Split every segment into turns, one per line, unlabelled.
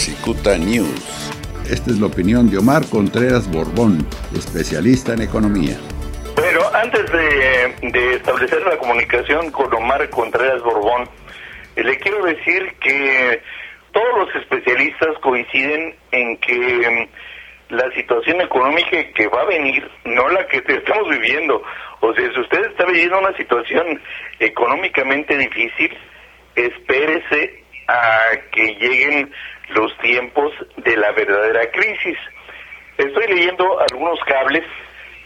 Cicuta News. Esta es la opinión de Omar Contreras Borbón, especialista en economía.
Bueno, antes de, establecer la comunicación con Omar Contreras Borbón, eh, le quiero decir que todos los especialistas coinciden en que mm, la situación económica que va a venir, no la que estamos viviendo, o sea, si usted está viviendo una situación económicamente difícil, espérese a que lleguen los tiempos de la verdadera crisis. Estoy leyendo algunos cables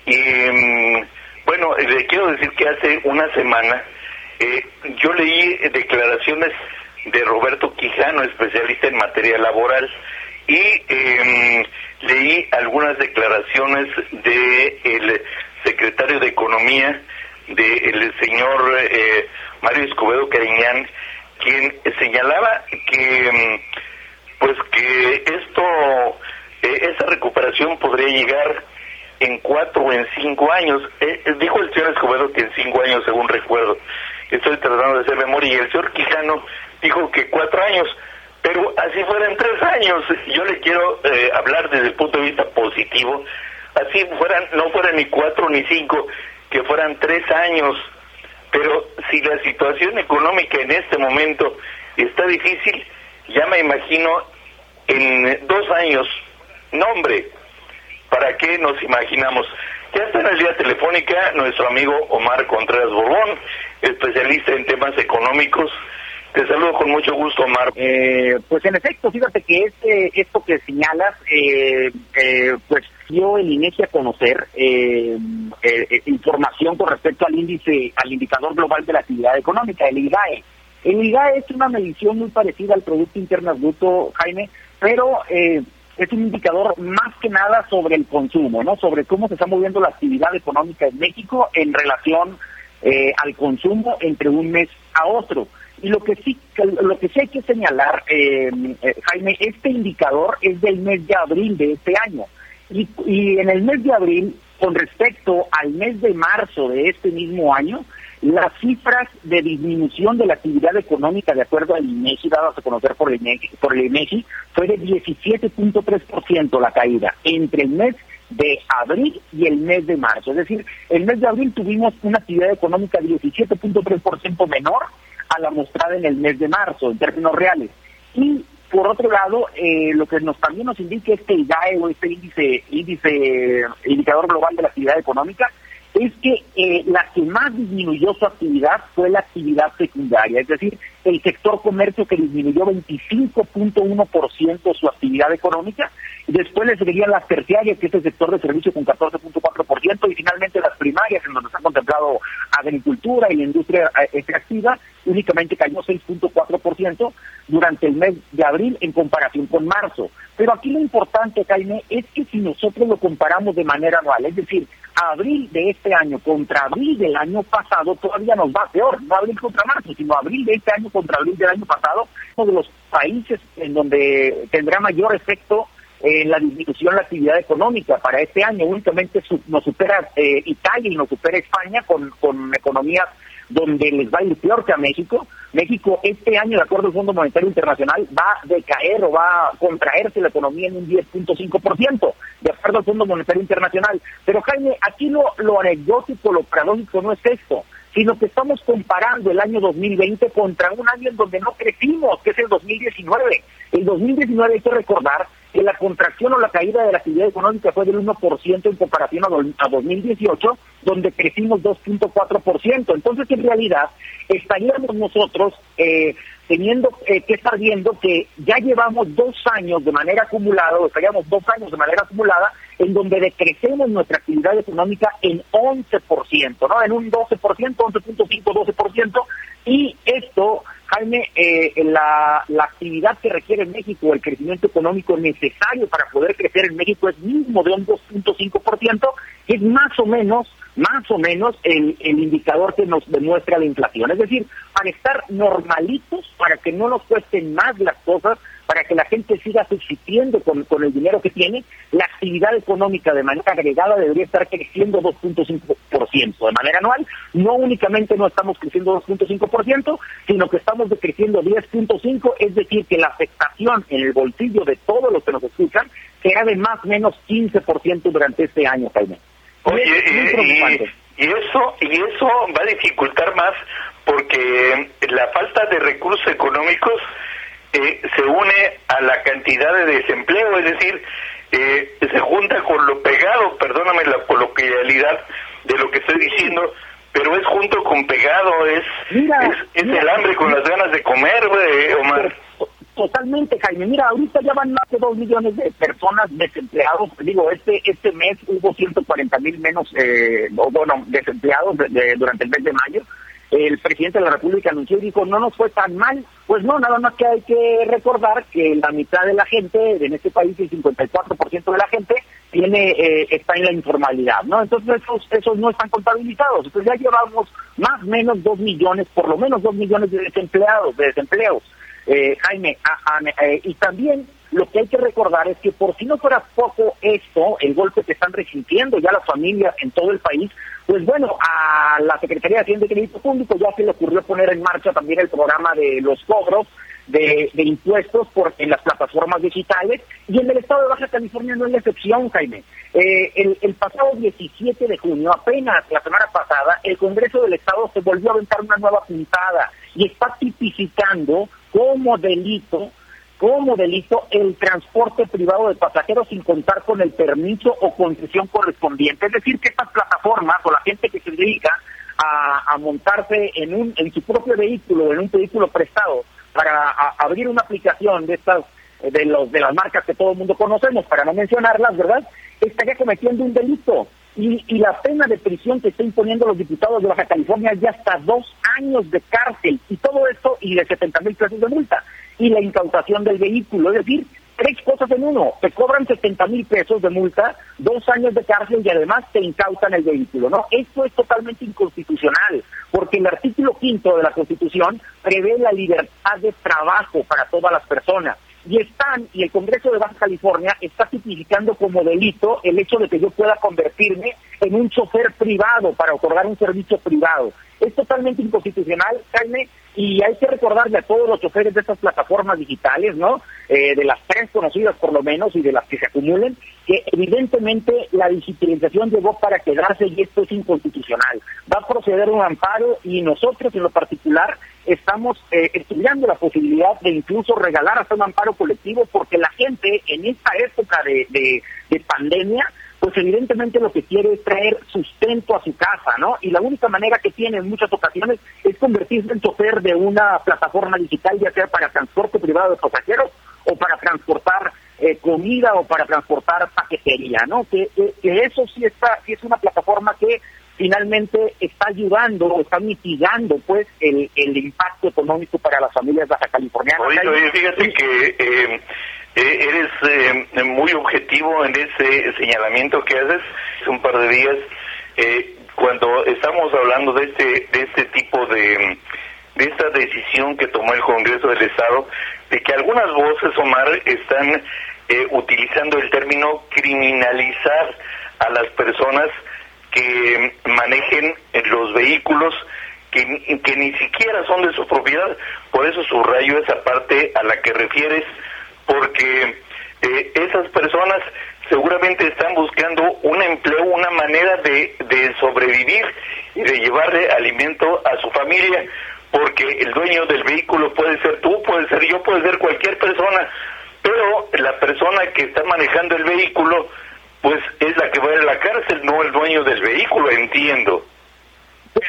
y, mm, bueno, le quiero decir que hace una semana eh, yo leí declaraciones de Roberto Quijano, especialista en materia laboral, y em, leí algunas declaraciones de el secretario de Economía, del señor eh, Mario Escobedo Cariñán, quien señalaba que em, pues que esto, eh, esa recuperación podría llegar en cuatro o en cinco años. Eh, dijo el señor Escobedo que en cinco años, según recuerdo. Estoy tratando de hacer memoria. Y el señor Quijano dijo que cuatro años. Pero así fueran tres años. Yo le quiero eh, hablar desde el punto de vista positivo. Así fueran, no fueran ni cuatro ni cinco, que fueran tres años. Pero si la situación económica en este momento está difícil, ya me imagino en dos años. No, hombre, ¿para qué nos imaginamos? Ya está en la línea telefónica nuestro amigo Omar Contreras Borbón, especialista en temas económicos. Te saludo con mucho gusto, Omar.
Eh, pues en efecto, fíjate que este, esto que señalas, eh, eh, pues dio el INEGI a conocer información con respecto al índice, al indicador global de la actividad económica, el IGAE. El IGAE es una medición muy parecida al Producto Interno Bruto, Jaime, pero eh, es un indicador más que nada sobre el consumo, ¿no? Sobre cómo se está moviendo la actividad económica en México en relación eh, al consumo entre un mes a otro. Y lo que sí, lo que sí hay que señalar, eh, Jaime, este indicador es del mes de abril de este año. Y, y en el mes de abril, con respecto al mes de marzo de este mismo año, las cifras de disminución de la actividad económica, de acuerdo al INEGI, dadas a conocer por el INEGI, por el INEGI fue de 17.3% la caída entre el mes de abril y el mes de marzo. Es decir, el mes de abril tuvimos una actividad económica 17.3% menor a la mostrada en el mes de marzo, en términos reales. Y por otro lado, eh, lo que nos también nos indica este IDAE o este índice, índice indicador global de la actividad económica es que eh, la que más disminuyó su actividad fue la actividad secundaria, es decir, el sector comercio que disminuyó 25.1% su actividad económica, y después le seguirían las terciarias, que es el sector de servicio con 14.4%, y finalmente las primarias, en donde se ha contemplado agricultura y la industria eh, extractiva, únicamente cayó 6.4% durante el mes de abril en comparación con marzo. Pero aquí lo importante, Jaime, es que si nosotros lo comparamos de manera anual, es decir, abril de este año contra abril del año pasado, todavía nos va peor, no abril contra marzo, sino abril de este año contra abril del año pasado, uno de los países en donde tendrá mayor efecto en la disminución de la actividad económica. Para este año únicamente nos supera eh, Italia y nos supera España con, con economías donde les va a ir peor que a México. México este año, de acuerdo al Fondo Monetario Internacional, va a decaer o va a contraerse la economía en un 10.5%, de acuerdo al Fondo Monetario Internacional. Pero Jaime, aquí lo, lo anecdótico, lo paradójico no es esto, sino que estamos comparando el año 2020 contra un año en donde no crecimos, que es el 2019. El 2019 hay que recordar que la contracción o la caída de la actividad económica fue del 1% en comparación a, 2018, donde crecimos 2.4%. Entonces, en realidad, estaríamos nosotros eh, teniendo eh, que estar viendo que ya llevamos dos años de manera acumulada, o estaríamos dos años de manera acumulada, en donde decrecemos nuestra actividad económica en 11%, ¿no? En un 12%, 11.5, 12%, y esto Jaime, eh, la, actividad que requiere México, el crecimiento económico necesario para poder crecer en México es mínimo de un 2.5%, que es más o menos, más o menos el, el indicador que nos demuestra la inflación. Es decir, para estar normalitos, para que no nos cuesten más las cosas, para que la gente siga subsistiendo con, con el dinero que tiene, la actividad económica de manera agregada debería estar creciendo 2.5% de manera anual. No únicamente no estamos creciendo 2.5%, sino que estamos decreciendo 10.5%, es decir, que la afectación en el bolsillo de todos los que nos escuchan será de más o menos 15% durante este año, Jaime.
Oye, y, eso y eso va a dificultar más porque la falta de recursos económicos eh, se une a la cantidad de desempleo, es decir, eh, se junta con lo pegado, perdóname la coloquialidad de lo que estoy diciendo, pero es junto con pegado, es, es, el hambre con las ganas de comer, Omar.
Totalmente, Jaime. Mira, ahorita ya van más de dos millones de personas desempleados. Digo, este este mes hubo 140 mil menos, eh, bueno, desempleados durante el mes de mayo el presidente de la República anunció y dijo, no nos fue tan mal. Pues no, nada más que hay que recordar que la mitad de la gente, en este país el 54% de la gente, tiene eh, está en la informalidad, ¿no? Entonces esos, esos no están contabilizados. Entonces ya llevamos más o menos dos millones, por lo menos dos millones de desempleados, de desempleos. Eh, Jaime, eh, y también lo que hay que recordar es que por si no fuera poco esto, el golpe que están resintiendo ya las familias en todo el país, pues bueno, a la Secretaría de Hacienda y Crédito Público ya se le ocurrió poner en marcha también el programa de los cobros de, impuestos por, en las plataformas digitales y en el estado de Baja California no es la excepción, Jaime. Eh, el, el, pasado 17 de junio, apenas la semana pasada, el Congreso del Estado se volvió a aventar una nueva puntada y está tipificando como delito como delito el transporte privado de pasajeros sin contar con el permiso o concesión correspondiente. Es decir, que estas plataformas o la gente que se dedica a, montarse en, un, en su propio vehículo, en un vehículo prestado, para abrir una aplicación de estas de los de las marcas que todo el mundo conocemos, para no mencionarlas, ¿verdad? Estaría cometiendo un delito. Y, y la pena de prisión que está imponiendo los diputados de Baja California es de hasta dos años de cárcel. Y todo esto y de 70 mil pesos de multa y la incautación del vehículo. Es decir, tres cosas en uno. Te cobran 70 mil pesos de multa, dos años de cárcel y además te incautan el vehículo. ¿no? Esto es totalmente inconstitucional, porque el artículo quinto de la Constitución prevé la libertad de trabajo para todas las personas. Y están, y el Congreso de Baja California está tipificando como delito el hecho de que yo pueda convertirme en un chofer privado para otorgar un servicio privado. Es totalmente inconstitucional, Jaime, y hay que recordarle a todos los choferes de estas plataformas digitales, ¿no? Eh, de las tres conocidas por lo menos y de las que se acumulen, que evidentemente la digitalización llegó para quedarse y esto es inconstitucional. Va a proceder un amparo y nosotros en lo particular estamos eh, estudiando la posibilidad de incluso regalar hasta un amparo colectivo porque la gente en esta época de, de pandemia pues evidentemente lo que quiere es traer sustento a su casa, ¿no? Y la única manera que tiene en muchas ocasiones es convertirse en chofer de una plataforma digital, ya sea para transporte privado de pasajeros o para transportar eh, comida o para transportar paquetería, ¿no? Que, eso sí está, sí es una plataforma que finalmente está ayudando o está mitigando pues el, el impacto económico para las familias baja californianas.
Oye, fíjate que eh, eres eh, muy objetivo en ese señalamiento que haces hace un par de días eh, cuando estamos hablando de este de este tipo de de esta decisión que tomó el Congreso del Estado de que algunas voces Omar están utilizando el término criminalizar a las personas que manejen los vehículos que, que ni siquiera son de su propiedad. Por eso subrayo esa parte a la que refieres porque eh, esas personas seguramente están buscando un empleo, una manera de, de sobrevivir y de llevarle alimento a su familia, porque el dueño del vehículo puede ser tú, puede ser yo, puede ser cualquier persona, pero la persona que está manejando el vehículo, pues es la que va a ir a la cárcel, no el dueño del vehículo, entiendo.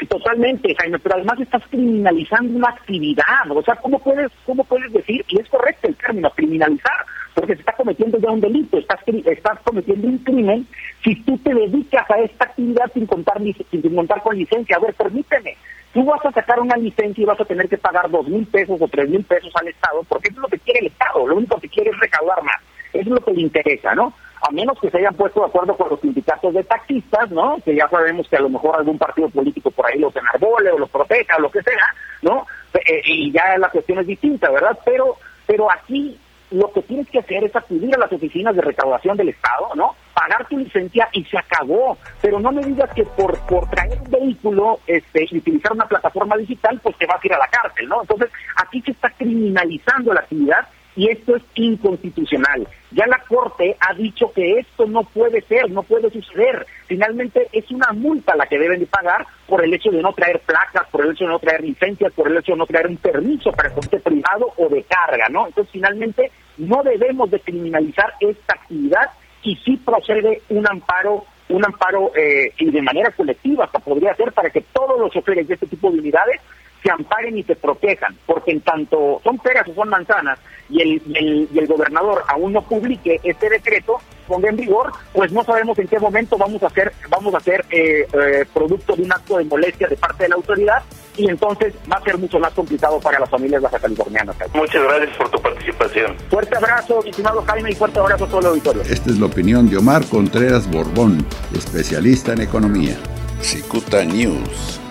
Totalmente, Jaime, pero además estás criminalizando una actividad. O sea, ¿cómo puedes, cómo puedes decir, y es correcto el término, criminalizar? Porque se está cometiendo ya un delito, estás, estás cometiendo un crimen si tú te dedicas a esta actividad sin contar, sin contar con licencia. A ver, permíteme, tú vas a sacar una licencia y vas a tener que pagar dos mil pesos o tres mil pesos al Estado, porque eso es lo que quiere el Estado, lo único que quiere es recaudar más. Eso es lo que le interesa, ¿no? A menos que se hayan puesto de acuerdo con los sindicatos de taxistas, ¿no? Que ya sabemos que a lo mejor algún partido político por ahí los enarbole o los proteja o lo que sea, ¿no? Eh, y ya la cuestión es distinta, ¿verdad? Pero, pero aquí lo que tienes que hacer es acudir a las oficinas de recaudación del Estado, ¿no? Pagar tu licencia y se acabó. Pero no me digas que por, por traer un vehículo este, y utilizar una plataforma digital, pues te vas a ir a la cárcel, ¿no? Entonces, aquí se está criminalizando la actividad y esto es inconstitucional. Ya la Corte ha dicho que esto no puede ser, no puede suceder. Finalmente es una multa la que deben de pagar por el hecho de no traer placas, por el hecho de no traer licencias, por el hecho de no traer un permiso para coche privado o de carga, ¿no? Entonces finalmente no debemos de criminalizar esta actividad y sí procede un amparo un amparo eh, y de manera colectiva que podría ser para que todos los choferes de este tipo de unidades se amparen y se protejan, porque en tanto son peras o son manzanas y el, y el, gobernador aún no publique este decreto, ponga en vigor, pues no sabemos en qué momento vamos a hacer, vamos a hacer eh, eh, producto de un acto de molestia de parte de la autoridad y entonces va a ser mucho más complicado para las familias baja californianas.
Muchas gracias por tu participación.
Fuerte abrazo, estimado Jaime, y fuerte abrazo a todo el auditorio.
Esta es la opinión de Omar Contreras Borbón, especialista en economía.
Cicuta News.